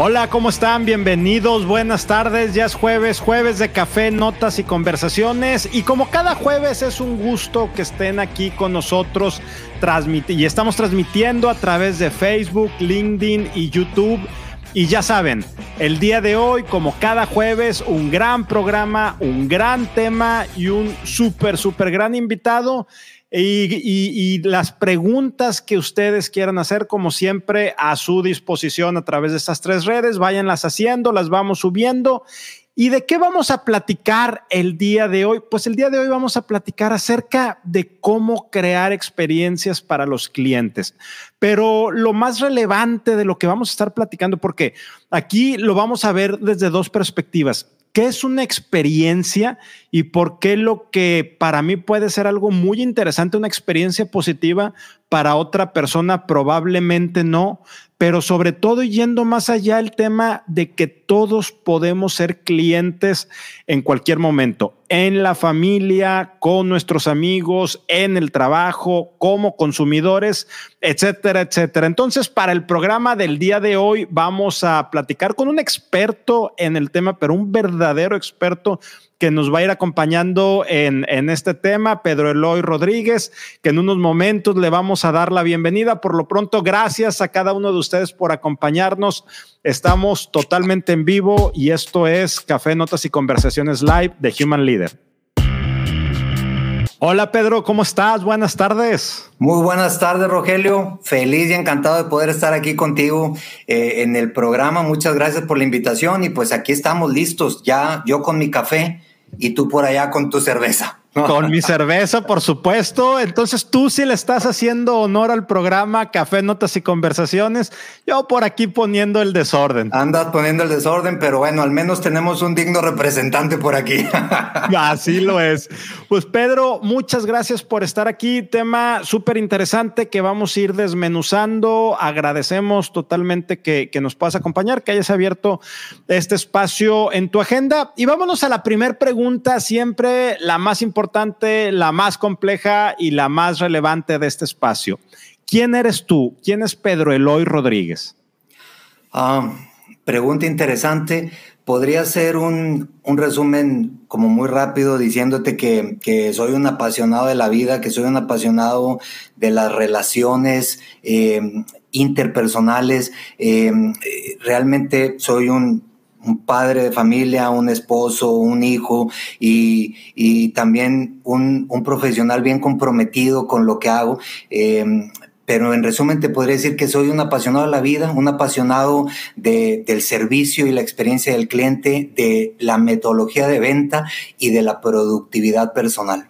Hola, ¿cómo están? Bienvenidos, buenas tardes, ya es jueves, jueves de café, notas y conversaciones. Y como cada jueves es un gusto que estén aquí con nosotros y estamos transmitiendo a través de Facebook, LinkedIn y YouTube. Y ya saben, el día de hoy, como cada jueves, un gran programa, un gran tema y un súper, súper gran invitado. Y, las preguntas que ustedes quieran hacer, como siempre, a su disposición a través de estas tres redes, váyanlas haciendo, las vamos subiendo. ¿Y de qué vamos a platicar el día de hoy? Pues el día de hoy vamos a platicar acerca de cómo crear experiencias para los clientes. Pero lo más relevante de lo que vamos a estar platicando, porque aquí lo vamos a ver desde dos perspectivas qué es una experiencia y por qué lo que para mí puede ser algo muy interesante, una experiencia positiva, para otra persona probablemente no, pero sobre todo yendo más allá el tema de que todos podemos ser clientes en cualquier momento, en la familia, con nuestros amigos, en el trabajo, como consumidores, etcétera, etcétera. Entonces, para el programa del día de hoy vamos a platicar con un experto en el tema, pero un verdadero experto que nos va a ir acompañando en, en, este tema, Pedro Eloy Rodríguez, que en unos momentos le vamos a dar la bienvenida. Por lo pronto, gracias a cada uno de ustedes por acompañarnos. Estamos totalmente en vivo y esto es Café, Notas y Conversaciones Live de Human Leader. Hola Pedro, ¿cómo estás? Buenas tardes. Muy buenas tardes, Rogelio. Feliz y encantado de poder estar aquí contigo eh, en el programa. Muchas gracias por la invitación y pues aquí estamos listos, ya yo con mi café y tú por allá con tu cerveza. Con mi cerveza, por supuesto. Entonces tú sí le estás haciendo honor al programa Café, Notas y Conversaciones. Yo por aquí poniendo el desorden. Andas poniendo el desorden, pero bueno, al menos tenemos un digno representante por aquí. Así lo es. Pues Pedro, muchas gracias por estar aquí. Tema súper interesante que vamos a ir desmenuzando. Agradecemos totalmente que, que nos puedas acompañar, que hayas abierto este espacio en tu agenda. Y vámonos a la primera pregunta, siempre la más importante importante, la más compleja y la más relevante de este espacio. ¿Quién eres tú? ¿Quién es Pedro Eloy Rodríguez? Ah, pregunta interesante. Podría ser un, resumen como muy rápido diciéndote que, soy un apasionado de la vida, que soy un apasionado de las relaciones eh, interpersonales. Eh, realmente soy un un padre de familia, un esposo, un hijo y, también un, profesional bien comprometido con lo que hago. Em, pero en resumen te podría decir que soy un apasionado de la vida, un apasionado del servicio y la experiencia del cliente, de la metodología de venta y de la productividad personal.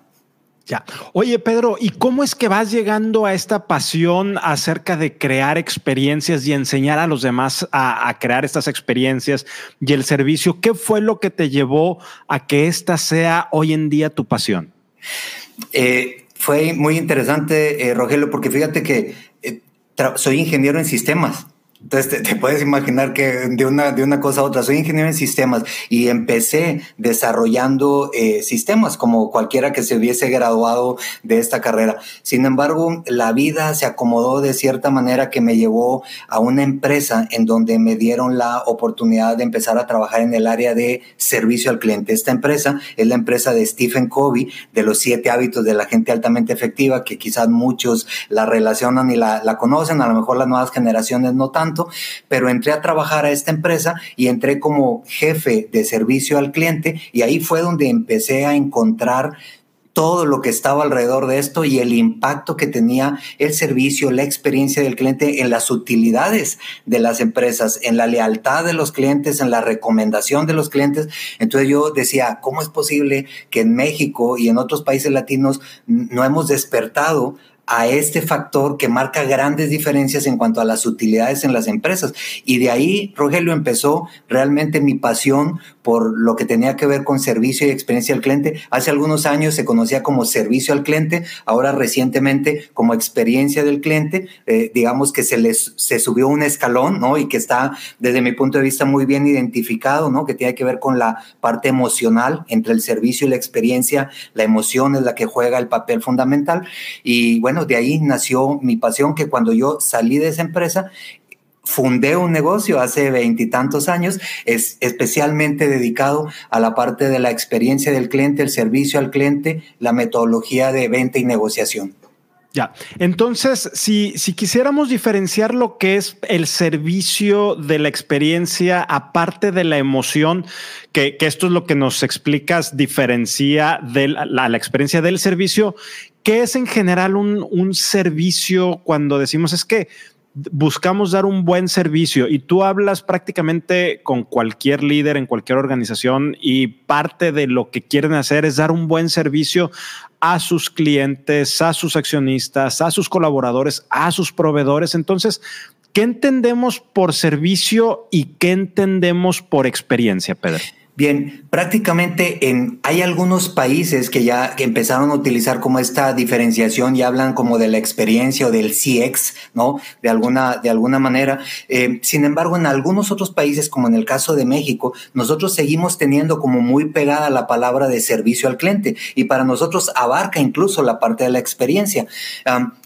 Ya. Oye, Pedro, ¿y cómo es que vas llegando a esta pasión acerca de crear experiencias y enseñar a los demás a, crear estas experiencias y el servicio? ¿Qué fue lo que te llevó a que esta sea hoy en día tu pasión? Eh, fue muy interesante, eh, Rogelio, porque fíjate que eh, soy ingeniero en sistemas. Entonces te, puedes imaginar que de una, de una cosa a otra, soy ingeniero en sistemas y empecé desarrollando eh, sistemas como cualquiera que se hubiese graduado de esta carrera. Sin embargo, la vida se acomodó de cierta manera que me llevó a una empresa en donde me dieron la oportunidad de empezar a trabajar en el área de servicio al cliente. Esta empresa es la empresa de Stephen Covey, de los siete hábitos de la gente altamente efectiva, que quizás muchos la relacionan y la, la conocen, a lo mejor las nuevas generaciones no tanto pero entré a trabajar a esta empresa y entré como jefe de servicio al cliente y ahí fue donde empecé a encontrar todo lo que estaba alrededor de esto y el impacto que tenía el servicio, la experiencia del cliente en las utilidades de las empresas, en la lealtad de los clientes, en la recomendación de los clientes. Entonces yo decía, ¿cómo es posible que en México y en otros países latinos no hemos despertado a este factor que marca grandes diferencias en cuanto a las utilidades en las empresas. Y de ahí, Rogelio, empezó realmente mi pasión por lo que tenía que ver con servicio y experiencia al cliente. Hace algunos años se conocía como servicio al cliente, ahora recientemente como experiencia del cliente, eh, digamos que se les se subió un escalón, ¿no? Y que está desde mi punto de vista muy bien identificado, ¿no? Que tiene que ver con la parte emocional entre el servicio y la experiencia, la emoción es la que juega el papel fundamental y bueno, de ahí nació mi pasión que cuando yo salí de esa empresa fundé un negocio hace veintitantos años, es especialmente dedicado a la parte de la experiencia del cliente, el servicio al cliente, la metodología de venta y negociación. Ya, entonces, si, si quisiéramos diferenciar lo que es el servicio de la experiencia, aparte de la emoción, que, esto es lo que nos explicas, diferencia de la, la, experiencia del servicio, ¿qué es en general un, un servicio cuando decimos es que buscamos dar un buen servicio y tú hablas prácticamente con cualquier líder en cualquier organización y parte de lo que quieren hacer es dar un buen servicio a sus clientes, a sus accionistas, a sus colaboradores, a sus proveedores. Entonces, ¿qué entendemos por servicio y qué entendemos por experiencia, Pedro? Bien, prácticamente en, hay algunos países que ya empezaron a utilizar como esta diferenciación y hablan como de la experiencia o del CX, ¿no? De alguna, de alguna manera. Eh, sin embargo, en algunos otros países, como en el caso de México, nosotros seguimos teniendo como muy pegada la palabra de servicio al cliente y para nosotros abarca incluso la parte de la experiencia.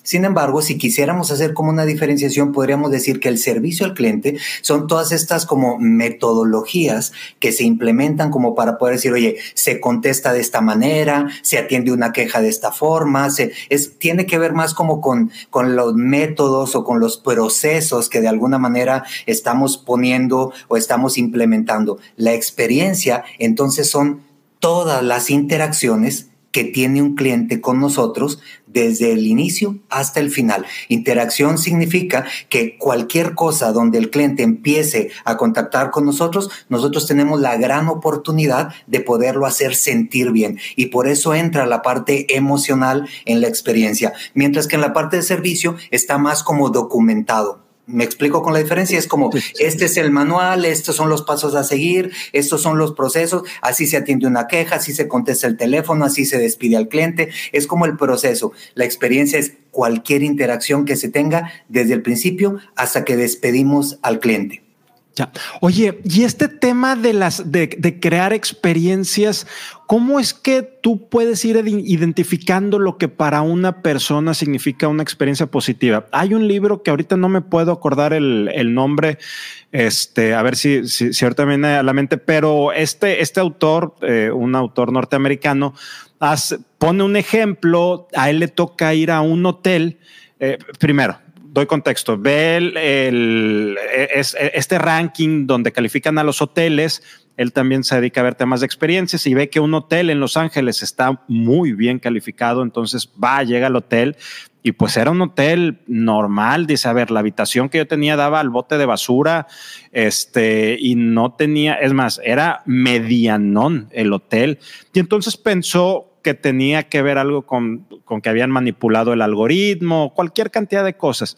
Sin embargo, si quisiéramos hacer como una diferenciación, podríamos decir que el servicio al cliente son todas estas como metodologías que se implementan como para poder decir, oye, se contesta de esta manera, se atiende una queja de esta forma, se, tiene que ver más como con, con los métodos o con los procesos que de alguna manera estamos poniendo o estamos implementando. La experiencia, entonces, son todas las interacciones que tiene un cliente con nosotros desde el inicio hasta el final. Interacción significa que cualquier cosa donde el cliente empiece a contactar con nosotros, nosotros tenemos la gran oportunidad de poderlo hacer sentir bien. Y por eso entra la parte emocional en la experiencia, mientras que en la parte de servicio está más como documentado. Me explico con la diferencia, es como, este es el manual, estos son los pasos a seguir, estos son los procesos, así se atiende una queja, así se contesta el teléfono, así se despide al cliente, es como el proceso. La experiencia es cualquier interacción que se tenga desde el principio hasta que despedimos al cliente. Ya. Oye, y este tema de las de, crear experiencias, ¿cómo es que tú puedes ir identificando lo que para una persona significa una experiencia positiva? Hay un libro que ahorita no me puedo acordar el, nombre, este, a ver si, si, ahorita viene a la mente, pero este, este autor, eh, un autor norteamericano, pone un ejemplo, a él le toca ir a un hotel. Eh, primero, doy contexto, ve el, este ranking donde califican a los hoteles, él también se dedica a ver temas de experiencias y ve que un hotel en Los Ángeles está muy bien calificado, entonces va, llega al hotel y pues era un hotel normal, dice, a ver, la habitación que yo tenía daba al bote de basura, este, y no tenía, es más, era medianón el hotel. Y entonces pensó que tenía que ver algo con, que habían manipulado el algoritmo, cualquier cantidad de cosas.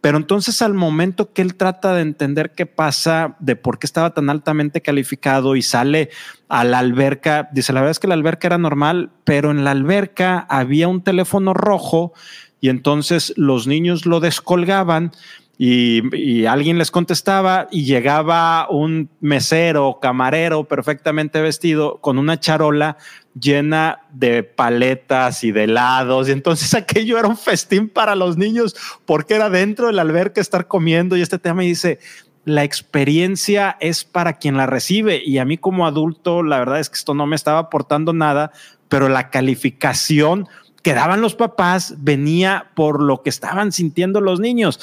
Pero entonces al momento que él trata de entender qué pasa, de por qué estaba tan altamente calificado y sale a la alberca, dice, la verdad es que la alberca era normal, pero en la alberca había un teléfono rojo y entonces los niños lo descolgaban y, alguien les contestaba y llegaba un mesero, camarero perfectamente vestido con una charola llena de paletas y de helados. Y entonces aquello era un festín para los niños porque era dentro del alberca estar comiendo y este tema y dice, la experiencia es para quien la recibe y a mí como adulto la verdad es que esto no me estaba aportando nada, pero la calificación que daban los papás venía por lo que estaban sintiendo los niños.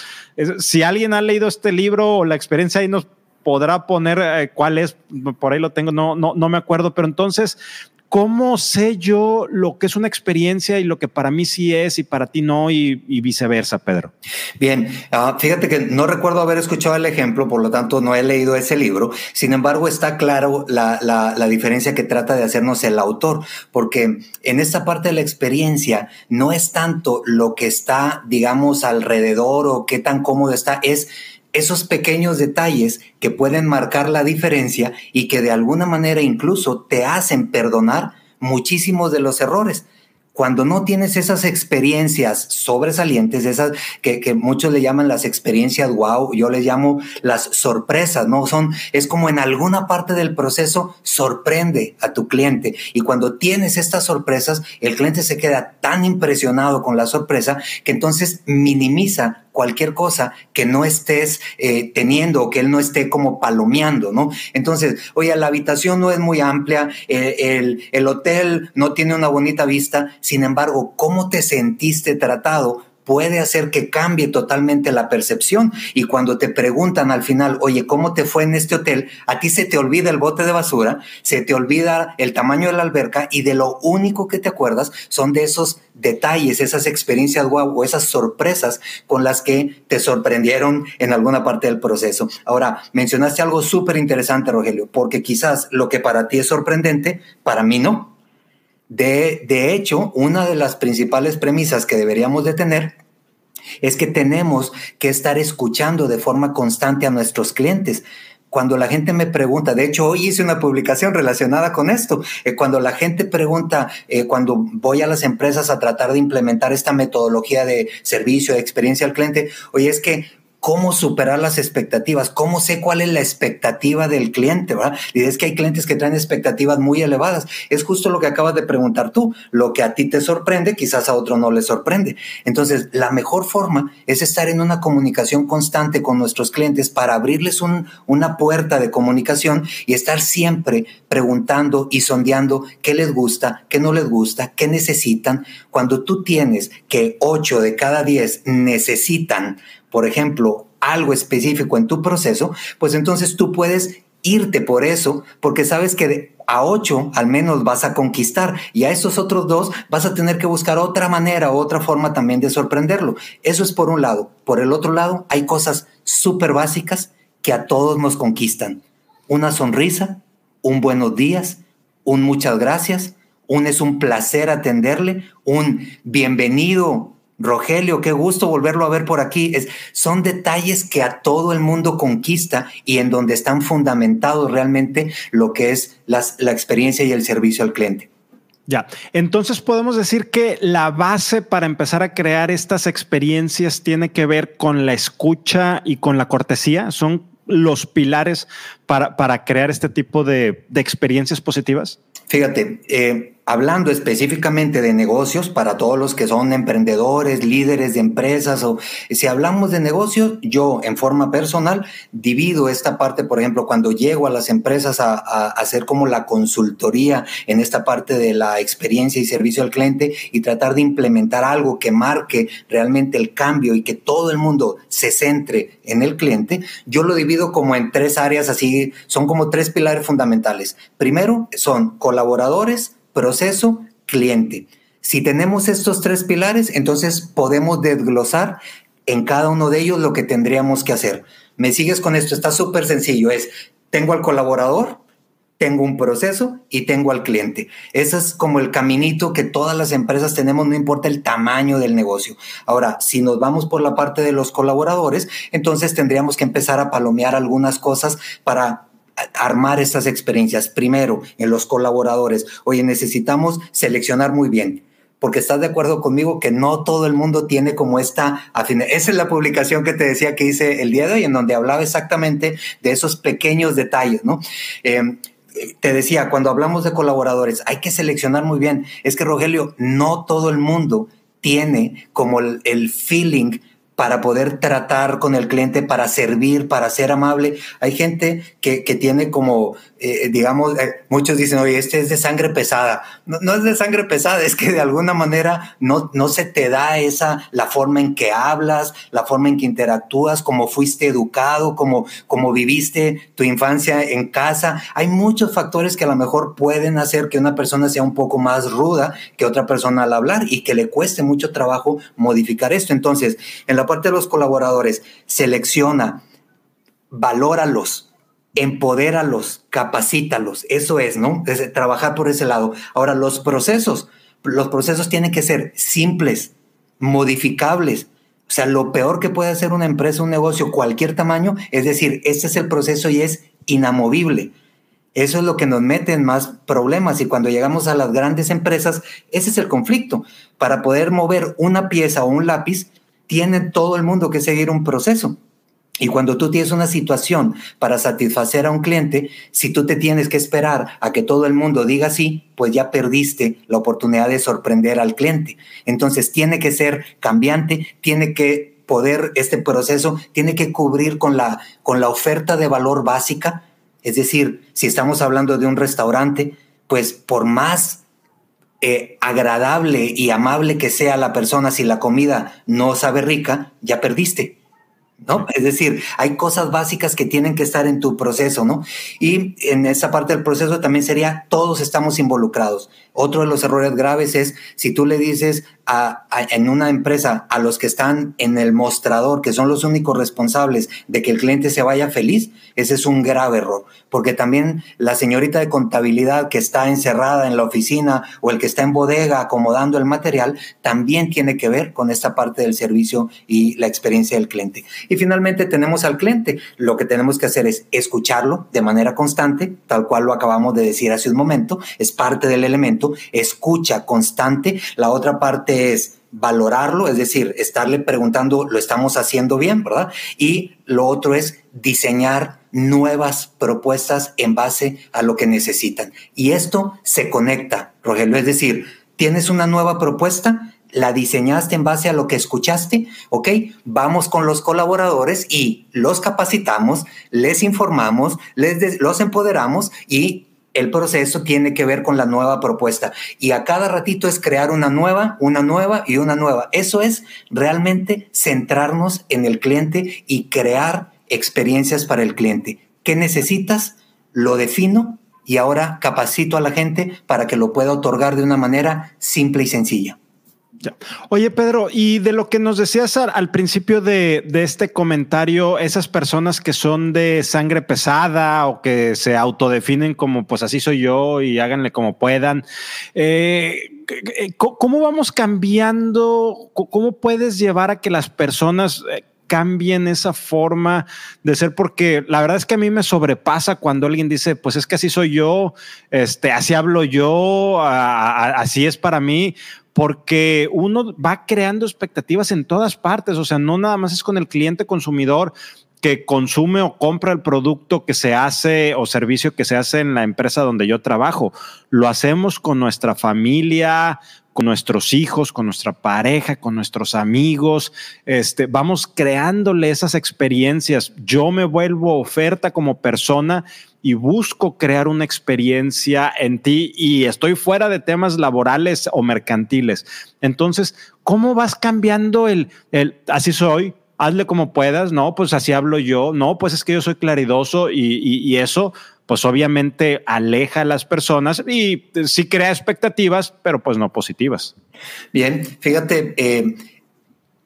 Si alguien ha leído este libro o la experiencia ahí nos podrá poner eh, cuál es, por ahí lo tengo, no, no, no me acuerdo, pero entonces ¿cómo sé yo lo que es una experiencia y lo que para mí sí es y para ti no y, viceversa, Pedro? Bien, ah, fíjate que no recuerdo haber escuchado el ejemplo, por lo tanto no he leído ese libro, sin embargo está claro la, la diferencia que trata de hacernos el autor, porque en esta parte de la experiencia no es tanto lo que está, digamos, alrededor o qué tan cómodo está, es esos pequeños detalles que pueden marcar la diferencia y que de alguna manera incluso te hacen perdonar muchísimos de los errores. Cuando no tienes esas experiencias sobresalientes, esas que, que, muchos le llaman las experiencias wow, yo les llamo las sorpresas, ¿no? Son, es como en alguna parte del proceso sorprende a tu cliente. Y cuando tienes estas sorpresas, el cliente se queda tan impresionado con la sorpresa que entonces minimiza cualquier cosa que no estés eh, teniendo o que él no esté como palomeando, ¿no? Entonces, oye, la habitación no es muy amplia, el, el hotel no tiene una bonita vista, sin embargo, ¿cómo te sentiste tratado? Puede hacer que cambie totalmente la percepción. Y cuando te preguntan al final, oye, ¿cómo te fue en este hotel? A ti se te olvida el bote de basura, se te olvida el tamaño de la alberca y de lo único que te acuerdas son de esos detalles, esas experiencias guau o esas sorpresas con las que te sorprendieron en alguna parte del proceso. Ahora, mencionaste algo súper interesante, Rogelio, porque quizás lo que para ti es sorprendente, para mí no. De, de hecho, una de las principales premisas que deberíamos de tener es que tenemos que estar escuchando de forma constante a nuestros clientes. Cuando la gente me pregunta, de hecho hoy hice una publicación relacionada con esto, eh, cuando la gente pregunta, eh, cuando voy a las empresas a tratar de implementar esta metodología de servicio, de experiencia al cliente, oye, es que cómo superar las expectativas, cómo sé cuál es la expectativa del cliente, ¿verdad? Y es que hay clientes que traen expectativas muy elevadas. Es justo lo que acabas de preguntar tú. Lo que a ti te sorprende, quizás a otro no le sorprende. Entonces, la mejor forma es estar en una comunicación constante con nuestros clientes para abrirles una puerta de comunicación y estar siempre preguntando y sondeando qué les gusta, qué no les gusta, qué necesitan. Cuando tú tienes que 8 de cada 10 necesitan por ejemplo, algo específico en tu proceso, pues entonces tú puedes irte por eso, porque sabes que a ocho al menos vas a conquistar y a estos otros dos vas a tener que buscar otra manera, otra forma también de sorprenderlo. Eso es por un lado. Por el otro lado, hay cosas súper básicas que a todos nos conquistan. Una sonrisa, un buenos días, un muchas gracias, un es un placer atenderle, un bienvenido Rogelio, qué gusto volverlo a ver por aquí. Es, son detalles que a todo el mundo conquista y en donde están fundamentados realmente lo que es la experiencia y el servicio al cliente. Ya, entonces podemos decir que la base para empezar a crear estas experiencias tiene que ver con la escucha y con la cortesía. Son los pilares para, para crear este tipo de, de experiencias positivas. Fíjate, eh, hablando específicamente de negocios para todos los que son emprendedores, líderes de empresas o si hablamos de negocios, yo en forma personal divido esta parte, por ejemplo, cuando llego a las empresas a, hacer como la consultoría en esta parte de la experiencia y servicio al cliente y tratar de implementar algo que marque realmente el cambio y que todo el mundo se centre en el cliente, yo lo divido como en tres áreas así, son como tres pilares fundamentales. Primero son colaboradores, proceso, cliente. Si tenemos estos tres pilares, entonces podemos desglosar en cada uno de ellos lo que tendríamos que hacer. ¿Me sigues con esto? Está súper sencillo. Es, tengo al colaborador, tengo un proceso y tengo al cliente. Ese es como el caminito que todas las empresas tenemos, no importa el tamaño del negocio. Ahora, si nos vamos por la parte de los colaboradores, entonces tendríamos que empezar a palomear algunas cosas para armar estas experiencias. Primero, en los colaboradores. Oye, necesitamos seleccionar muy bien porque estás de acuerdo conmigo que no todo el mundo tiene como esta afinidad. Esa es la publicación que te decía que hice el día de hoy, en donde hablaba exactamente de esos pequeños detalles, ¿no? Em, te decía, cuando hablamos de colaboradores, hay que seleccionar muy bien. Es que, Rogelio, no todo el mundo tiene como el feeling para poder tratar con el cliente, para servir, para ser amable. Hay gente que, que tiene como, eh, digamos, eh, muchos dicen, oye, este es de sangre pesada. No, no, es de sangre pesada, es que de alguna manera no, no se te da esa, la forma en que hablas, la forma en que interactúas, cómo fuiste educado, cómo, cómo viviste tu infancia en casa. Hay muchos factores que a lo mejor pueden hacer que una persona sea un poco más ruda que otra persona al hablar y que le cueste mucho trabajo modificar esto. Entonces, en la parte de los colaboradores, selecciona, valóralos, empodéralos, capacítalos. Eso es, ¿no? Es trabajar por ese lado. Ahora, los procesos, los procesos tienen que ser simples, modificables. O sea, lo peor que puede hacer una empresa, un negocio, cualquier tamaño, es decir, este es el proceso y es inamovible. Eso es lo que nos mete en más problemas y cuando llegamos a las grandes empresas, ese es el conflicto. Para poder mover una pieza o un lápiz, tiene todo el mundo que seguir un proceso. Y cuando tú tienes una situación para satisfacer a un cliente, si tú te tienes que esperar a que todo el mundo diga sí, pues ya perdiste la oportunidad de sorprender al cliente. Entonces tiene que ser cambiante, tiene que poder, este proceso tiene que cubrir con la, con la oferta de valor básica. Es decir, si estamos hablando de un restaurante, pues por más eh, agradable y amable que sea la persona, si la comida no sabe rica, ya perdiste. ¿No? Es decir, hay cosas básicas que tienen que estar en tu proceso, ¿no? Y en esa parte del proceso también sería todos estamos involucrados. Otro de los errores graves es si tú le dices en una empresa a los que están en el mostrador, que son los únicos responsables de que el cliente se vaya feliz, ese es un grave error, porque también la señorita de contabilidad que está encerrada en la oficina o el que está en bodega acomodando el material, también tiene que ver con esta parte del servicio y la experiencia del cliente. Y finalmente tenemos al cliente. Lo que tenemos que hacer es escucharlo de manera constante, tal cual lo acabamos de decir hace un momento, es parte del elemento, escucha constante. La otra parte es valorarlo, es decir, estarle preguntando, lo estamos haciendo bien, ¿verdad? Y lo otro es diseñar nuevas propuestas en base a lo que necesitan. Y esto se conecta, Rogelio, es decir, tienes una nueva propuesta, la diseñaste en base a lo que escuchaste, ¿ok? Vamos con los colaboradores y los capacitamos, les informamos, les los empoderamos y el proceso tiene que ver con la nueva propuesta y a cada ratito es crear una nueva, una nueva y una nueva. Eso es realmente centrarnos en el cliente y crear experiencias para el cliente. ¿Qué necesitas? Lo defino y ahora capacito a la gente para que lo pueda otorgar de una manera simple y sencilla. Oye, Pedro, y de lo que nos decías al, principio de, este comentario, esas personas que son de sangre pesada o que se autodefinen como pues así soy yo y háganle como puedan, eh, ¿cómo vamos cambiando? ¿Cómo puedes llevar a que las personas eh, cambien esa forma de ser, porque la verdad es que a mí me sobrepasa cuando alguien dice, pues es que así soy yo, este, así hablo yo, así es para mí, porque uno va creando expectativas en todas partes, o sea, no nada más es con el cliente consumidor que consume o compra el producto que se hace o servicio que se hace en la empresa donde yo trabajo. Lo hacemos con nuestra familia, con nuestros hijos, con nuestra pareja, con nuestros amigos. Este, vamos creándole esas experiencias. Yo me vuelvo oferta como persona y busco crear una experiencia en ti y estoy fuera de temas laborales o mercantiles. Entonces, ¿cómo vas cambiando el, el así soy? Hazle como puedas, no, pues así hablo yo, no, pues es que yo soy claridoso y, y, eso pues obviamente aleja a las personas y sí crea expectativas, pero pues no positivas. Bien, fíjate, eh,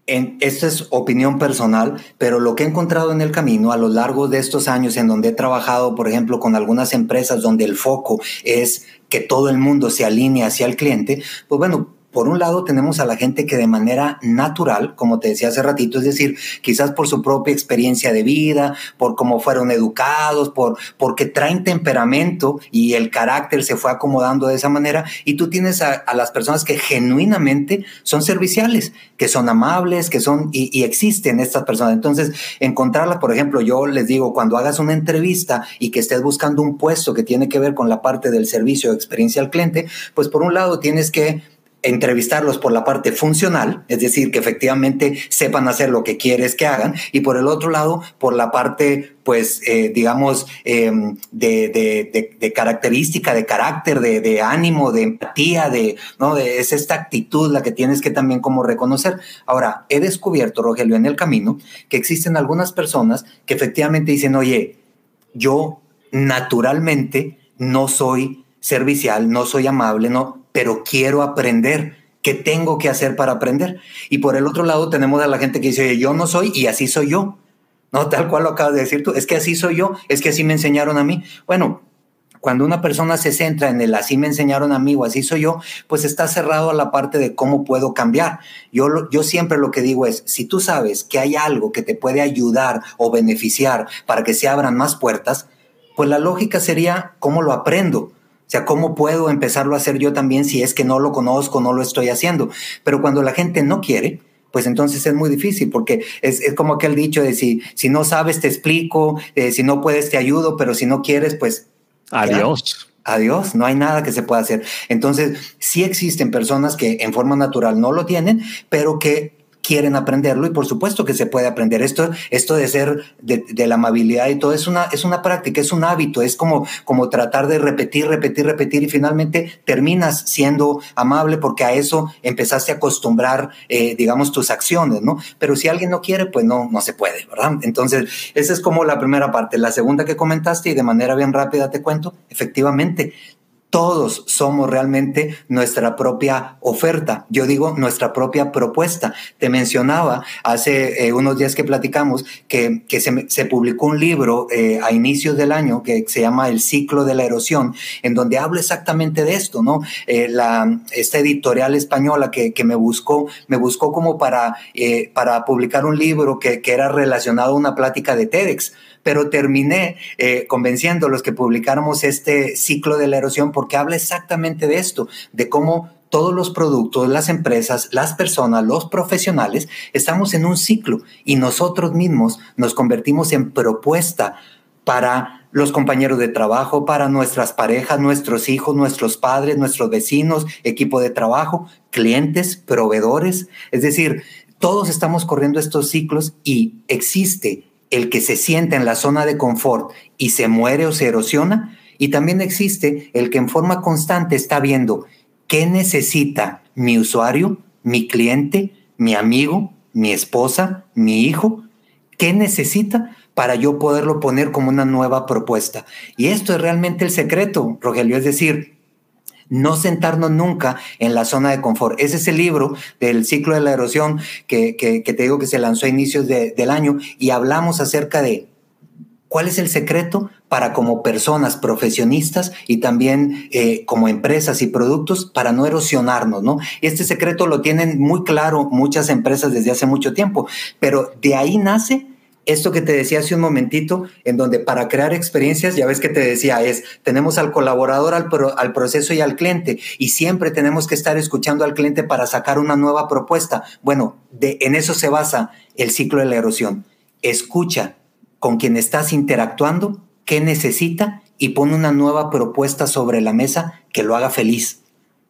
esta es opinión personal, pero lo que he encontrado en el camino a lo largo de estos años en donde he trabajado, por ejemplo, con algunas empresas donde el foco es que todo el mundo se alinee hacia el cliente, pues bueno, por un lado tenemos a la gente que de manera natural, como te decía hace ratito, es decir, quizás por su propia experiencia de vida, por cómo fueron educados, por porque traen temperamento y el carácter se fue acomodando de esa manera, y tú tienes a, las personas que genuinamente son serviciales, que son amables, que son y, existen estas personas. Entonces, encontrarlas, por ejemplo, yo les digo, cuando hagas una entrevista y que estés buscando un puesto que tiene que ver con la parte del servicio de experiencia al cliente, pues por un lado tienes que entrevistarlos por la parte funcional, es decir, que efectivamente sepan hacer lo que quieres que hagan, y por el otro lado, por la parte, pues, eh, digamos, em, de, característica, de carácter, de, ánimo, de empatía, de, ¿no? De, es esta actitud la que tienes que también como reconocer. Ahora, he descubierto, Rogelio, en el camino, que existen algunas personas que efectivamente dicen, oye, yo naturalmente no soy servicial, no soy amable, no, pero quiero aprender. ¿Qué tengo que hacer para aprender? Y por el otro lado tenemos a la gente que dice, yo no soy y así soy yo. No, tal cual lo acabas de decir tú, es que así soy yo, es que así me enseñaron a mí. Bueno, cuando una persona se centra en el así me enseñaron a mí o así soy yo, pues está cerrado a la parte de cómo puedo cambiar. Yo, yo siempre lo que digo es, si tú sabes que hay algo que te puede ayudar o beneficiar para que se abran más puertas, pues la lógica sería cómo lo aprendo. O sea, ¿cómo puedo empezarlo a hacer yo también si es que no lo conozco, no lo estoy haciendo? Pero cuando la gente no quiere, pues entonces es muy difícil, porque es, es como aquel dicho de si, si no sabes, te explico, eh, si no puedes, te ayudo, pero si no quieres, pues... Adiós. Adiós, no hay nada que se pueda hacer. Entonces, sí existen personas que en forma natural no lo tienen, pero que quieren aprenderlo y por supuesto que se puede aprender. Esto, esto de ser de, la amabilidad y todo es una, es una práctica, es un hábito, es como, como tratar de repetir, repetir, repetir y finalmente terminas siendo amable porque a eso empezaste a acostumbrar, eh, digamos, tus acciones, ¿no? Pero si alguien no quiere, pues no, no se puede, ¿verdad? Entonces, esa es como la primera parte. La segunda que comentaste y de manera bien rápida te cuento, efectivamente, todos somos realmente nuestra propia oferta. Yo digo nuestra propia propuesta. Te mencionaba hace eh, unos días que platicamos que, se, publicó un libro eh, a inicios del año que se llama El ciclo de la erosión, en donde hablo exactamente de esto, ¿no? Eh, esta editorial española que, me buscó, me buscó como para, para publicar un libro que, que era relacionado a una plática de TEDx pero terminé eh, convenciendo a los que publicáramos este ciclo de la erosión porque habla exactamente de esto, de cómo todos los productos, las empresas, las personas, los profesionales, estamos en un ciclo y nosotros mismos nos convertimos en propuesta para los compañeros de trabajo, para nuestras parejas, nuestros hijos, nuestros padres, nuestros vecinos, equipo de trabajo, clientes, proveedores. Es decir, todos estamos corriendo estos ciclos y existe el que se sienta en la zona de confort y se muere o se erosiona, y también existe el que en forma constante está viendo qué necesita mi usuario, mi cliente, mi amigo, mi esposa, mi hijo, qué necesita para yo poderlo poner como una nueva propuesta. Y esto es realmente el secreto, Rogelio, es decir, no sentarnos nunca en la zona de confort. Ese es el libro del ciclo de la erosión que, te digo que se lanzó a inicios del año y hablamos acerca de cuál es el secreto para como personas profesionistas y también eh, como empresas y productos para no erosionarnos, ¿no? Este secreto lo tienen muy claro muchas empresas desde hace mucho tiempo, pero de ahí nace esto que te decía hace un momentito, en donde para crear experiencias, ya ves que te decía, es, tenemos al colaborador, al, al, proceso y al cliente, y siempre tenemos que estar escuchando al cliente para sacar una nueva propuesta. Bueno, de, en eso se basa el ciclo de la erosión. Escucha con quien estás interactuando, qué necesita y pone una nueva propuesta sobre la mesa que lo haga feliz.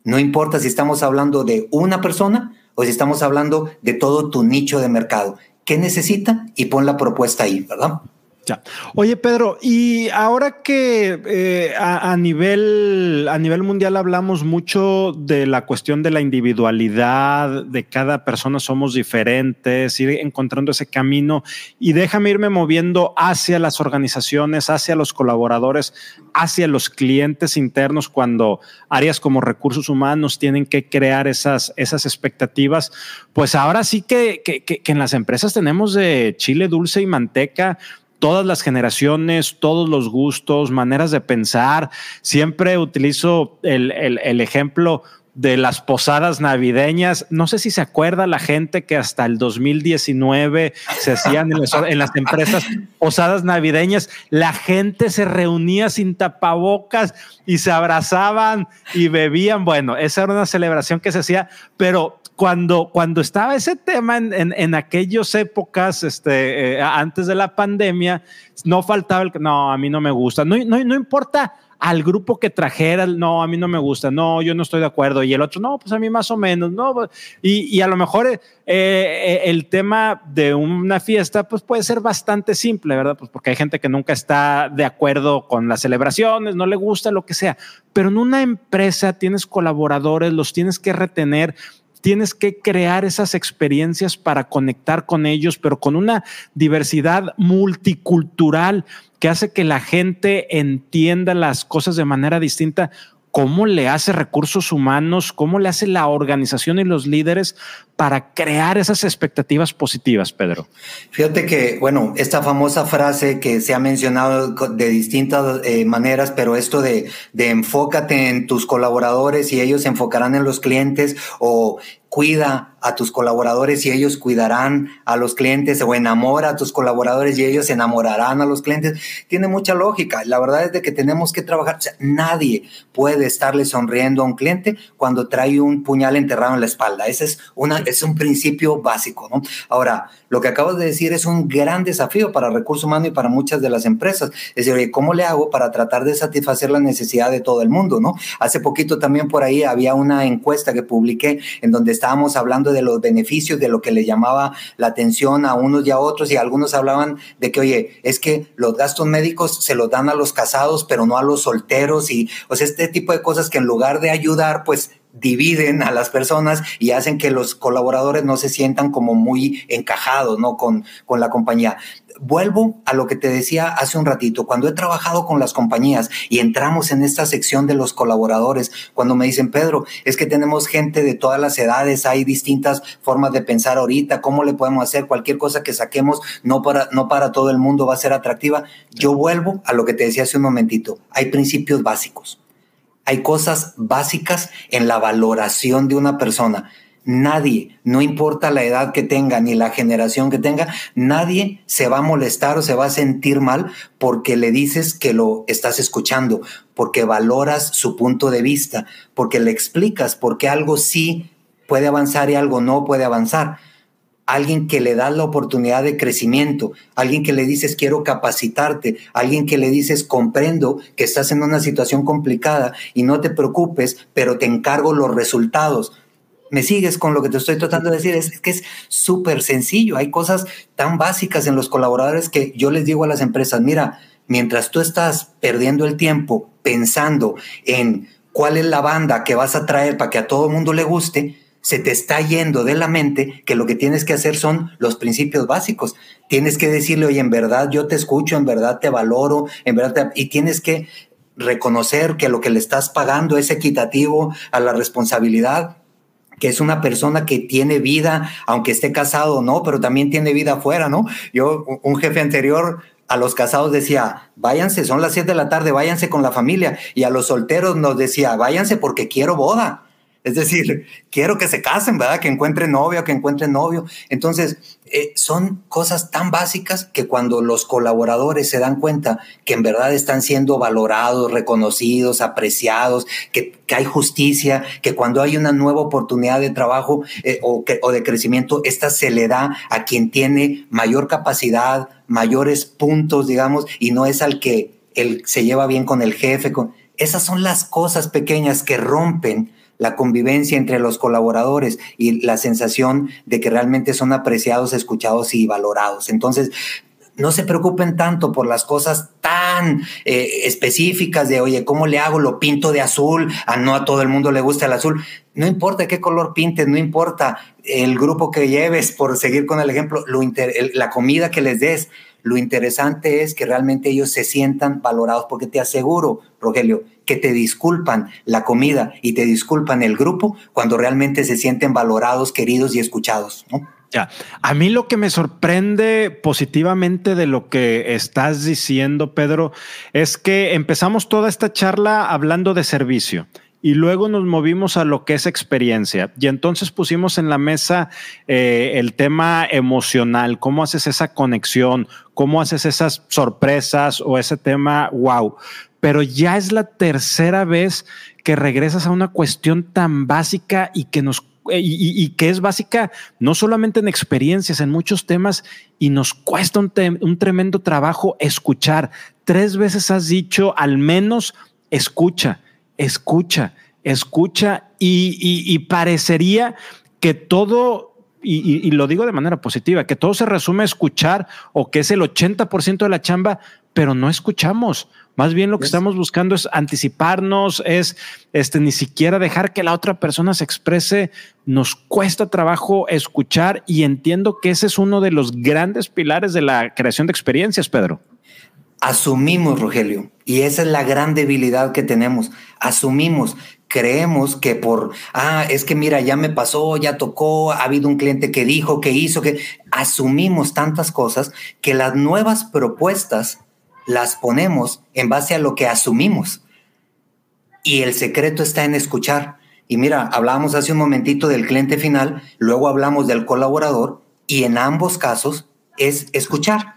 No importa si estamos hablando de una persona o si estamos hablando de todo tu nicho de mercado qué necesita y pon la propuesta ahí, ¿verdad? Ya. Oye, Pedro, y ahora que eh, a, nivel, a nivel mundial hablamos mucho de la cuestión de la individualidad, de cada persona somos diferentes, ir encontrando ese camino y déjame irme moviendo hacia las organizaciones, hacia los colaboradores, hacia los clientes internos cuando áreas como recursos humanos tienen que crear esas, esas expectativas. Pues ahora sí que, que, que en las empresas tenemos de chile dulce y manteca todas las generaciones, todos los gustos, maneras de pensar. Siempre utilizo el, ejemplo de las posadas navideñas. No sé si se acuerda la gente que hasta el 2019 se hacían en las, empresas posadas navideñas. La gente se reunía sin tapabocas y se abrazaban y bebían. Bueno, esa era una celebración que se hacía, pero cuando, cuando estaba ese tema en, en, aquellas épocas, este, eh, antes de la pandemia, no faltaba el que, no, a mí no me gusta, no, no, no importa al grupo que trajera, no, a mí no me gusta, no, yo no estoy de acuerdo, y el otro, no, pues a mí más o menos, no, y, y a lo mejor eh, eh, el tema de una fiesta, pues puede ser bastante simple, ¿verdad? Pues porque hay gente que nunca está de acuerdo con las celebraciones, no le gusta lo que sea, pero en una empresa tienes colaboradores, los tienes que retener, tienes que crear esas experiencias para conectar con ellos, pero con una diversidad multicultural que hace que la gente entienda las cosas de manera distinta. ¿Cómo le hace recursos humanos? ¿Cómo le hace la organización y los líderes para crear esas expectativas positivas, Pedro? Fíjate que, bueno, esta famosa frase que se ha mencionado de distintas eh, maneras, pero esto de, de enfócate en tus colaboradores y ellos se enfocarán en los clientes o cuida a tus colaboradores y ellos cuidarán a los clientes o enamora a tus colaboradores y ellos enamorarán a los clientes. Tiene mucha lógica. La verdad es de que tenemos que trabajar. nadie puede estarle sonriendo a un cliente cuando trae un puñal enterrado en la espalda. Ese es, una, es un principio básico. ¿no? Ahora, lo que acabas de decir es un gran desafío para recursos humanos y para muchas de las empresas. Es decir, ¿cómo le hago para tratar de satisfacer la necesidad de todo el mundo? ¿no? Hace poquito también por ahí había una encuesta que publiqué en donde estábamos hablando de los beneficios, de lo que le llamaba la atención a unos y a otros, y algunos hablaban de que, oye, es que los gastos médicos se los dan a los casados, pero no a los solteros, y o sea, este tipo de cosas que en lugar de ayudar, pues dividen a las personas y hacen que los colaboradores no se sientan como muy encajados, ¿no? Con, con la compañía vuelvo a lo que te decía hace un ratito, cuando he trabajado con las compañías y entramos en esta sección de los colaboradores, cuando me dicen, Pedro, es que tenemos gente de todas las edades, hay distintas formas de pensar ahorita, ¿cómo le podemos hacer? Cualquier cosa que saquemos no para, no para todo el mundo va a ser atractiva. Yo vuelvo a lo que te decía hace un momentito, hay principios básicos. Hay cosas básicas en la valoración de una persona Nadie, no importa la edad que tenga ni la generación que tenga, nadie se va a molestar o se va a sentir mal porque le dices que lo estás escuchando, porque valoras su punto de vista, porque le explicas por qué algo sí puede avanzar y algo no puede avanzar. Alguien que le da la oportunidad de crecimiento, alguien que le dices quiero capacitarte, alguien que le dices comprendo que estás en una situación complicada y no te preocupes, pero te encargo los resultados me sigues con lo que te estoy tratando de decir, es, que es súper sencillo. Hay cosas tan básicas en los colaboradores que yo les digo a las empresas, mira, mientras tú estás perdiendo el tiempo pensando en cuál es la banda que vas a traer para que a todo el mundo le guste, se te está yendo de la mente que lo que tienes que hacer son los principios básicos. Tienes que decirle, oye, en verdad yo te escucho, en verdad te valoro, en verdad y tienes que reconocer que lo que le estás pagando es equitativo a la responsabilidad que es una persona que tiene vida, aunque esté casado o no, pero también tiene vida afuera, ¿no? Yo, un jefe anterior a los casados decía, váyanse, son las 7 de la tarde, váyanse con la familia. Y a los solteros nos decía, váyanse porque quiero boda. Es decir, quiero que se casen, ¿verdad? Que encuentren novio, que encuentren novio. Entonces, eh, son cosas tan básicas que cuando los colaboradores se dan cuenta que en verdad están siendo valorados, reconocidos, apreciados, que, hay justicia, que cuando hay una nueva oportunidad de trabajo eh, o, de crecimiento, esta se le da a quien tiene mayor capacidad, mayores puntos, digamos, y no es al que él se lleva bien con el jefe. Esas son las cosas pequeñas que rompen la convivencia entre los colaboradores y la sensación de que realmente son apreciados, escuchados y valorados. Entonces, no se preocupen tanto por las cosas tan eh, específicas de, oye, ¿cómo le hago? Lo pinto de azul, a no a todo el mundo le gusta el azul. No importa qué color pintes, no importa el grupo que lleves, por seguir con el ejemplo, la comida que les des. Lo interesante es que realmente ellos se sientan valorados, porque te aseguro, Rogelio, que te disculpan la comida y te disculpan el grupo cuando realmente se sienten valorados, queridos y escuchados. Ya, a mí lo que me sorprende positivamente de lo que estás diciendo, Pedro, es que empezamos toda esta charla hablando de servicio y luego nos movimos a lo que es experiencia. Y entonces pusimos en la mesa eh, el tema emocional, cómo haces esa conexión, cómo haces esas sorpresas o ese tema, wow pero ya es la tercera vez que regresas a una cuestión tan básica y que nos eh, y, que es básica no solamente en experiencias, en muchos temas, y nos cuesta un, un, tremendo trabajo escuchar. Tres veces has dicho al menos escucha, escucha, escucha, y, parecería que todo y, lo digo de manera positiva, que todo se resume a escuchar o que es el 80% de la chamba, pero no escuchamos. Más bien lo que estamos buscando es anticiparnos, es este, ni siquiera dejar que la otra persona se exprese. Nos cuesta trabajo escuchar y entiendo que ese es uno de los grandes pilares de la creación de experiencias, Pedro. Asumimos, Rogelio, y esa es la gran debilidad que tenemos. Asumimos, creemos que por, ah, es que mira, ya me pasó, ya tocó, ha habido un cliente que dijo, que hizo, que asumimos tantas cosas que las nuevas propuestas las ponemos en base a lo que asumimos. Y el secreto está en escuchar. Y mira, hablábamos hace un momentito del cliente final, luego hablamos del colaborador y en ambos casos es escuchar.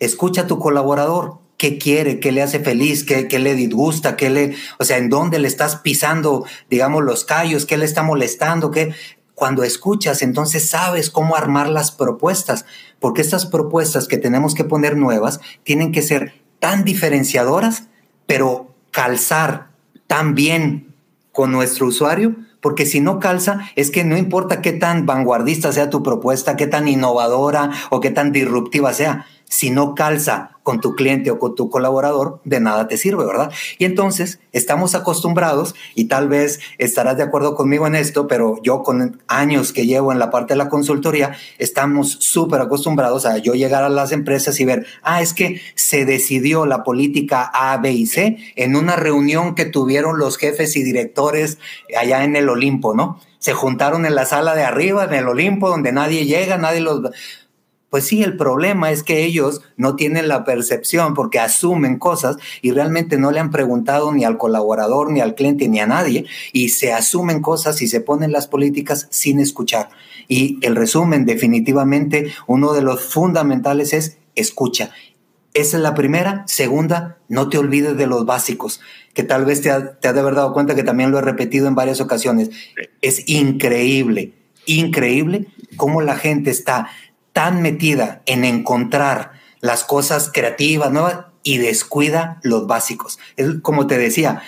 Escucha a tu colaborador, qué quiere, qué le hace feliz, qué, qué, le disgusta, qué le, o sea, en dónde le estás pisando, digamos, los callos, qué le está molestando, qué. Cuando escuchas, entonces sabes cómo armar las propuestas, porque estas propuestas que tenemos que poner nuevas tienen que ser tan diferenciadoras, pero calzar tan bien con nuestro usuario, porque si no calza, es que no importa qué tan vanguardista sea tu propuesta, qué tan innovadora o qué tan disruptiva sea, si no calza con tu cliente o con tu colaborador, de nada te sirve, ¿verdad? Y entonces estamos acostumbrados, y tal vez estarás de acuerdo conmigo en esto, pero yo con años que llevo en la parte de la consultoría, estamos súper acostumbrados a yo llegar a las empresas y ver, ah, es que se decidió la política A, B y C en una reunión que tuvieron los jefes y directores allá en el Olimpo, ¿no? Se juntaron en la sala de arriba, en el Olimpo, donde nadie llega, nadie los pues sí, el problema es que ellos no tienen la percepción porque asumen cosas y realmente no le han preguntado ni al colaborador, ni al cliente, ni a nadie, y se asumen cosas y se ponen las políticas sin escuchar. Y el resumen, definitivamente, uno de los fundamentales es escucha. Esa es la primera. Segunda, no te olvides de los básicos, que tal vez te, ha, te has de haber dado cuenta que también lo he repetido en varias ocasiones. Es increíble, increíble cómo la gente está tan metida en encontrar las cosas creativas, nuevas, y descuida los básicos. Es como te decía,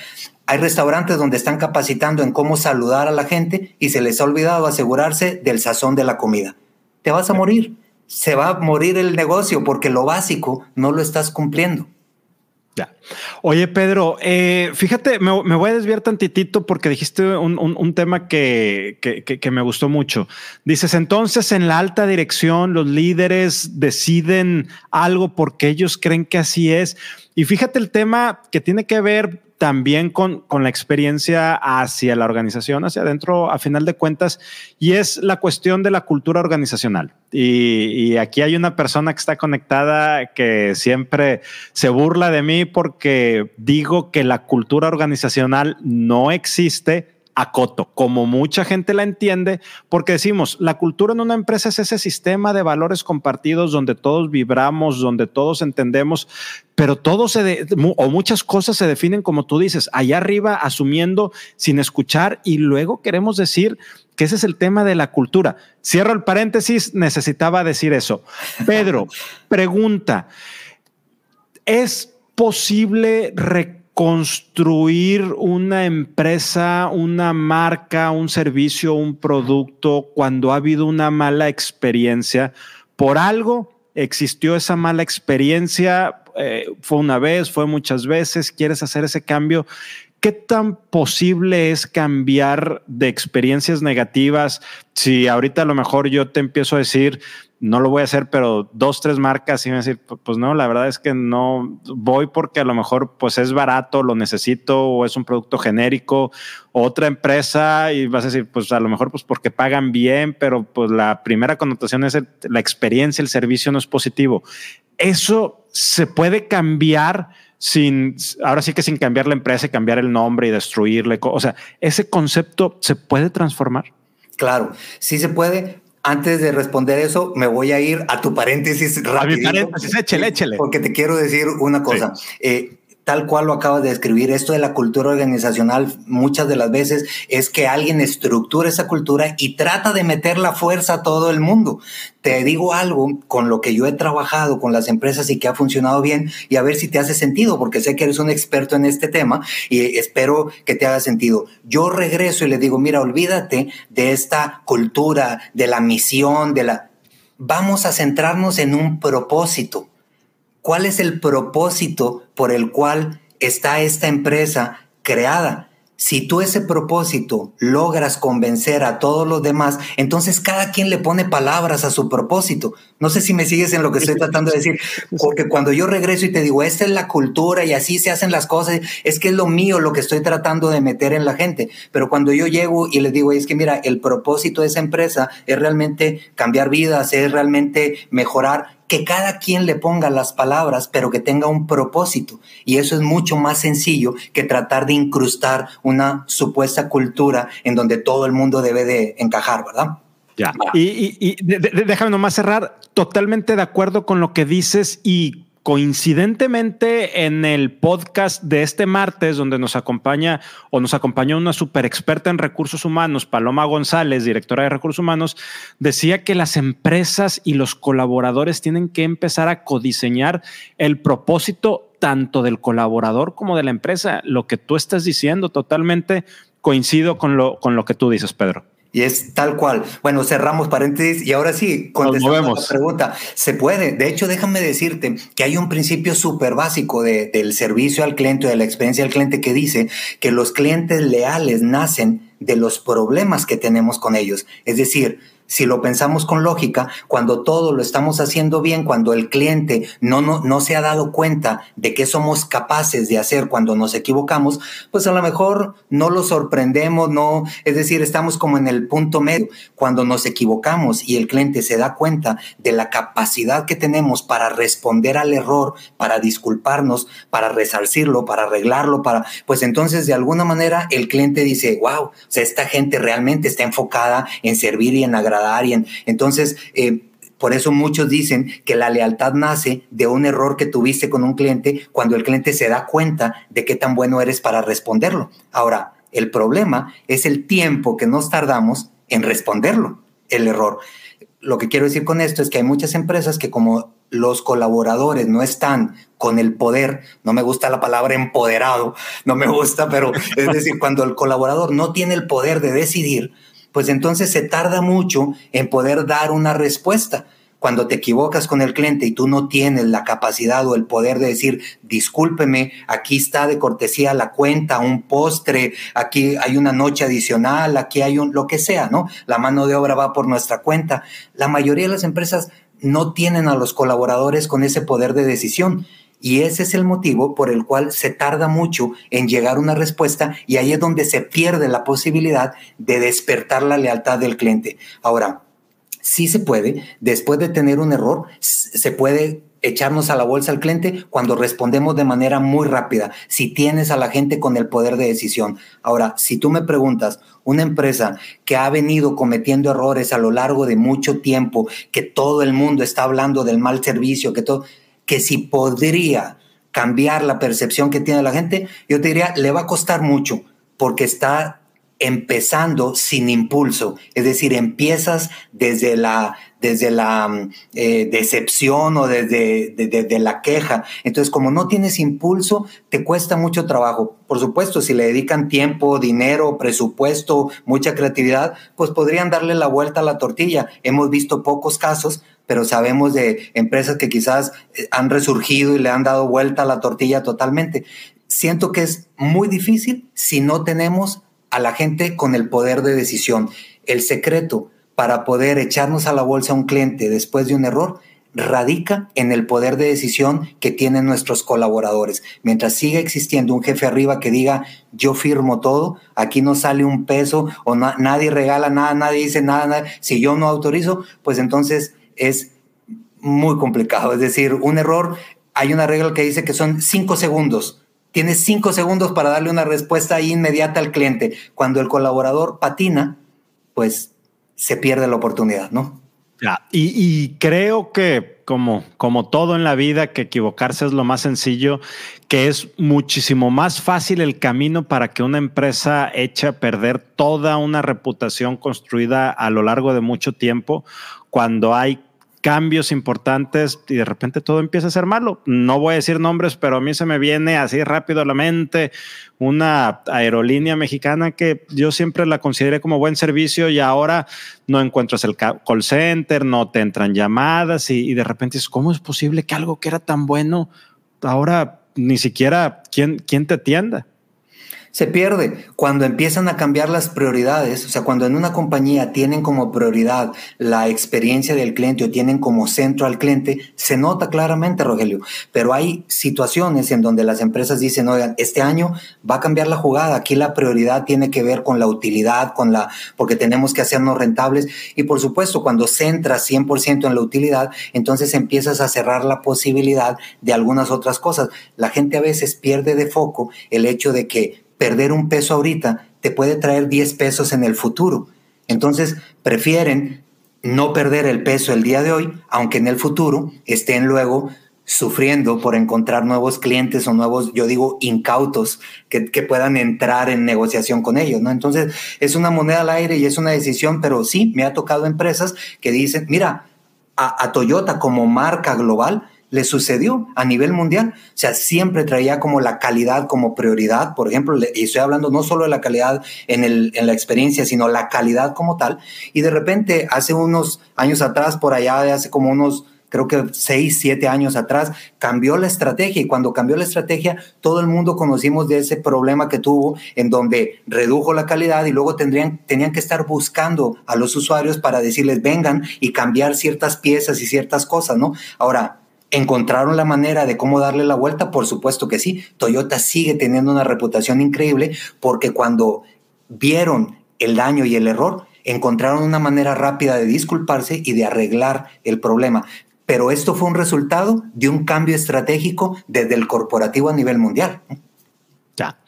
hay restaurantes donde están capacitando en cómo saludar a la gente y se les ha olvidado asegurarse del sazón de la comida. Te vas a morir. Se va a morir el negocio porque lo básico no lo estás cumpliendo. Oye, Pedro, eh, fíjate, me, voy a desviar tantitito porque dijiste un, tema que, que, me gustó mucho. Dices, entonces en la alta dirección los líderes deciden algo porque ellos creen que así es. Y fíjate el tema que tiene que ver también con, con, la experiencia hacia la organización, hacia adentro, a final de cuentas, y es la cuestión de la cultura organizacional. Y, aquí hay una persona que está conectada que siempre se burla de mí porque digo que la cultura organizacional no existe acoto, como mucha gente la entiende, porque decimos, la cultura en una empresa es ese sistema de valores compartidos donde todos vibramos, donde todos entendemos, pero todo se, o muchas cosas se definen como tú dices, allá arriba asumiendo sin escuchar y luego queremos decir que ese es el tema de la cultura. Cierro el paréntesis, necesitaba decir eso. Pedro, pregunta, ¿es posible construir una empresa, una marca, un servicio, un producto cuando ha habido una mala experiencia. Por algo existió esa mala experiencia, eh, fue una vez, fue muchas veces, quieres hacer ese cambio. ¿Qué tan posible es cambiar de experiencias negativas? Si ahorita a lo mejor yo te empiezo a decir, no lo voy a hacer, pero dos, tres marcas y me decir, pues no, la verdad es que no voy porque a lo mejor pues es barato, lo necesito o es un producto genérico, otra empresa y vas a decir, pues a lo mejor pues porque pagan bien, pero pues la primera connotación es la experiencia, el servicio no es positivo. Eso se puede cambiar sin, ahora sí que sin cambiar la empresa y cambiar el nombre y destruirle. O sea, ese concepto se puede transformar. Claro, sí se puede, antes de responder eso, me voy a ir a tu paréntesis rápido. échale, échale. Porque te quiero decir una cosa. Eh, tal cual lo acabas de describir, esto de la cultura organizacional muchas de las veces es que alguien estructura esa cultura y trata de meter la fuerza a todo el mundo. Te digo algo con lo que yo he trabajado con las empresas y que ha funcionado bien y a ver si te hace sentido, porque sé que eres un experto en este tema y espero que te haga sentido. Yo regreso y le digo, mira, olvídate de esta cultura, de la misión, de la... Vamos a centrarnos en un propósito ¿Cuál es el propósito por el cual está esta empresa creada? Si tú ese propósito logras convencer a todos los demás, entonces cada quien le pone palabras a su propósito. No sé si me sigues en lo que estoy tratando de decir, porque cuando yo regreso y te digo, esta es la cultura y así se hacen las cosas, es que es lo mío lo que estoy tratando de meter en la gente. Pero cuando yo llego y les digo, es que mira, el propósito de esa empresa es realmente cambiar vidas, es realmente mejorar, que cada quien le ponga las palabras, pero que tenga un propósito. Y eso es mucho más sencillo que tratar de incrustar una supuesta cultura en donde todo el mundo debe de encajar, ¿verdad? Ya. Y, y, déjame nomás cerrar. Totalmente de acuerdo con lo que dices y coincidentemente en el podcast de este martes, donde nos acompaña o nos acompañó una super experta en recursos humanos, Paloma González, directora de recursos humanos, decía que las empresas y los colaboradores tienen que empezar a codiseñar el propósito tanto del colaborador como de la empresa. Lo que tú estás diciendo totalmente coincido con lo, con lo que tú dices, Pedro. Y es tal cual. Bueno, cerramos paréntesis y ahora sí, contestando la pregunta. Se puede. De hecho, déjame decirte que hay un principio súper básico del servicio al cliente, de la experiencia del cliente, que dice que los clientes leales nacen de los problemas que tenemos con ellos. Es decir, si lo pensamos con lógica, cuando todo lo estamos haciendo bien, cuando el cliente no, no, no se ha dado cuenta de qué somos capaces de hacer cuando nos equivocamos, pues a lo mejor no lo sorprendemos, no, es decir, estamos como en el punto medio. Cuando nos equivocamos y el cliente se da cuenta de la capacidad que tenemos para responder al error, para disculparnos, para resarcirlo, para arreglarlo, para, pues entonces de alguna manera el cliente dice, wow, o sea, esta gente realmente está enfocada en servir y en agradar entonces, eh, por eso muchos dicen que la lealtad nace de un error que tuviste con un cliente cuando el cliente se da cuenta de qué tan bueno eres para responderlo. Ahora, el problema es el tiempo que nos tardamos en responderlo, el error. Lo que quiero decir con esto es que hay muchas empresas que como los colaboradores no están con el poder, no me gusta la palabra empoderado, no me gusta, pero es decir, cuando el colaborador no tiene el poder de decidir, pues entonces se tarda mucho en poder dar una respuesta. Cuando te equivocas con el cliente y tú no tienes la capacidad o el poder de decir, discúlpeme, aquí está de cortesía la cuenta, un postre, aquí hay una noche adicional, aquí hay un, lo que sea, ¿no? La mano de obra va por nuestra cuenta. La mayoría de las empresas no tienen a los colaboradores con ese poder de decisión. Y ese es el motivo por el cual se tarda mucho en llegar una respuesta y ahí es donde se pierde la posibilidad de despertar la lealtad del cliente. Ahora, sí se puede, después de tener un error, se puede echarnos a la bolsa al cliente cuando respondemos de manera muy rápida, si tienes a la gente con el poder de decisión. Ahora, si tú me preguntas, una empresa que ha venido cometiendo errores a lo largo de mucho tiempo, que todo el mundo está hablando del mal servicio, que todo que si podría cambiar la percepción que tiene la gente, yo te diría, le va a costar mucho porque está empezando sin impulso, es decir, empiezas desde la, desde la mm, eh, decepción o desde de, la queja. Entonces, como no tienes impulso, te cuesta mucho trabajo. Por supuesto, si le dedican tiempo, dinero, presupuesto, mucha creatividad, pues podrían darle la vuelta a la tortilla. Hemos visto pocos casos, pero sabemos de empresas que quizás eh, han resurgido y le han dado vuelta a la tortilla totalmente. Siento que es muy difícil si no tenemos a la gente con el poder de decisión. El secreto para poder echarnos a la bolsa a un cliente después de un error radica en el poder de decisión que tienen nuestros colaboradores. Mientras siga existiendo un jefe arriba que diga yo firmo todo, aquí no sale un peso o nadie regala nada, nadie dice nada, nada, si yo no autorizo, pues entonces es muy complicado. Es decir, un error, hay una regla que dice que son cinco segundos Tienes cinco segundos para darle una respuesta inmediata al cliente. Cuando el colaborador patina, pues se pierde la oportunidad, ¿no? Ya, y, creo que como, como todo en la vida, que equivocarse es lo más sencillo, que es muchísimo más fácil el camino para que una empresa eche a perder toda una reputación construida a lo largo de mucho tiempo cuando hay cambios importantes y de repente todo empieza a ser malo. No voy a decir nombres, pero a mí se me viene así rápido a la mente una aerolínea mexicana que yo siempre la consideré como buen servicio y ahora no encuentras el call center, no te entran llamadas y, de repente es ¿cómo es posible que algo que era tan bueno ahora ni siquiera quién, quién te atienda? Se pierde cuando empiezan a cambiar las prioridades, o sea, cuando en una compañía tienen como prioridad la experiencia del cliente o tienen como centro al cliente, se nota claramente, Rogelio, pero hay situaciones en donde las empresas dicen, oigan, este año va a cambiar la jugada, aquí la prioridad tiene que ver con la utilidad, con la, porque tenemos que hacernos rentables y por supuesto, cuando centras 100% en la utilidad, entonces empiezas a cerrar la posibilidad de algunas otras cosas. La gente a veces pierde de foco el hecho de que perder un peso ahorita te puede traer 10 pesos en el futuro. Entonces, prefieren no perder el peso el día de hoy, aunque en el futuro estén luego sufriendo por encontrar nuevos clientes o nuevos, yo digo, incautos que, puedan entrar en negociación con ellos, ¿no? Entonces, es una moneda al aire y es una decisión, pero sí, me ha tocado empresas que dicen, mira, a Toyota como marca global, le sucedió a nivel mundial. O sea, siempre traía como la calidad como prioridad, por ejemplo, y estoy hablando no solo de la calidad en, el, en la experiencia, sino la calidad como tal. Y de repente, hace unos años atrás, por allá, de hace como unos creo que seis, siete años atrás, cambió la estrategia y cuando cambió la estrategia, todo el mundo conocimos de ese problema que tuvo en donde redujo la calidad y luego tendrían, tenían que estar buscando a los usuarios para decirles vengan y cambiar ciertas piezas y ciertas cosas, ¿no? Ahora, ¿Encontraron la manera de cómo darle la vuelta? Por supuesto que sí. Toyota sigue teniendo una reputación increíble porque cuando vieron el daño y el error, encontraron una manera rápida de disculparse y de arreglar el problema. Pero esto fue un resultado de un cambio estratégico desde el corporativo a nivel mundial. Ya.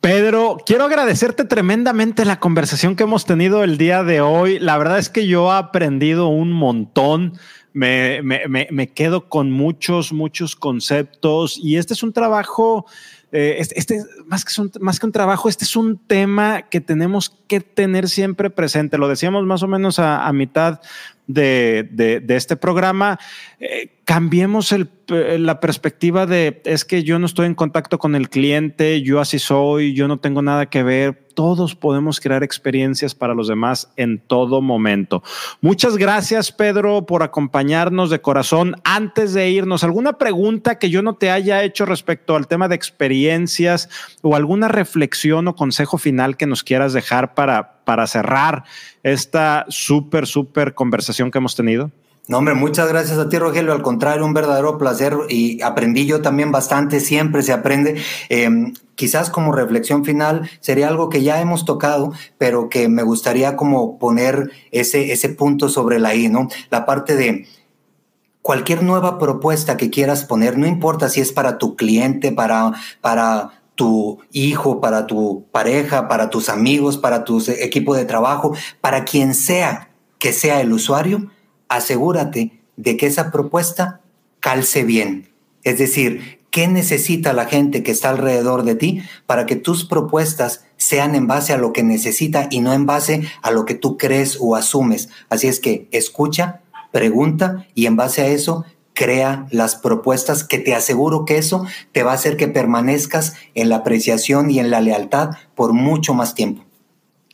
Pedro, quiero agradecerte tremendamente la conversación que hemos tenido el día de hoy. La verdad es que yo he aprendido un montón me, me, me, quedo con muchos, muchos conceptos y este es un trabajo, eh, este, este, más, que más que un trabajo, este es un tema que tenemos que tener siempre presente. Lo decíamos más o menos a, mitad de, de, este programa. Eh, cambiemos el, la perspectiva de es que yo no estoy en contacto con el cliente, yo así soy, yo no tengo nada que ver todos podemos crear experiencias para los demás en todo momento. Muchas gracias, Pedro, por acompañarnos de corazón. Antes de irnos, ¿alguna pregunta que yo no te haya hecho respecto al tema de experiencias o alguna reflexión o consejo final que nos quieras dejar para, para cerrar esta súper, súper conversación que hemos tenido? No, hombre, muchas gracias a ti, Rogelio. Al contrario, un verdadero placer y aprendí yo también bastante. Siempre se aprende. Em, quizás como reflexión final sería algo que ya hemos tocado, pero que me gustaría como poner ese, ese punto sobre la I, ¿no? La parte de cualquier nueva propuesta que quieras poner, no importa si es para tu cliente, para, para tu hijo, para tu pareja, para tus amigos, para tu equipo de trabajo, para quien sea que sea el usuario, asegúrate de que esa propuesta calce bien. Es decir, ¿qué necesita la gente que está alrededor de ti para que tus propuestas sean en base a lo que necesita y no en base a lo que tú crees o asumes? Así es que escucha, pregunta y en base a eso crea las propuestas que te aseguro que eso te va a hacer que permanezcas en la apreciación y en la lealtad por mucho más tiempo.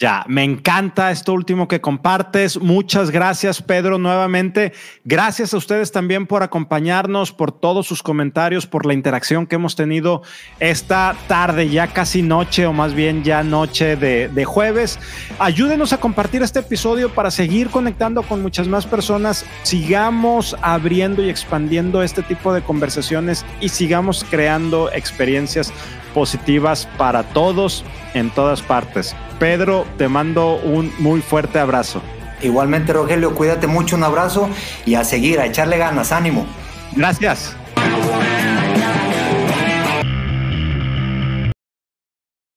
Ya, me encanta esto último que compartes. Muchas gracias, Pedro, nuevamente. Gracias a ustedes también por acompañarnos, por todos sus comentarios, por la interacción que hemos tenido esta tarde, ya casi noche o más bien ya noche de, de jueves. Ayúdenos a compartir este episodio para seguir conectando con muchas más personas. Sigamos abriendo y expandiendo este tipo de conversaciones y sigamos creando experiencias positivas para todos en todas partes. Pedro, te mando un muy fuerte abrazo. Igualmente, Rogelio, cuídate mucho, un abrazo y a seguir, a echarle ganas, ánimo. Gracias.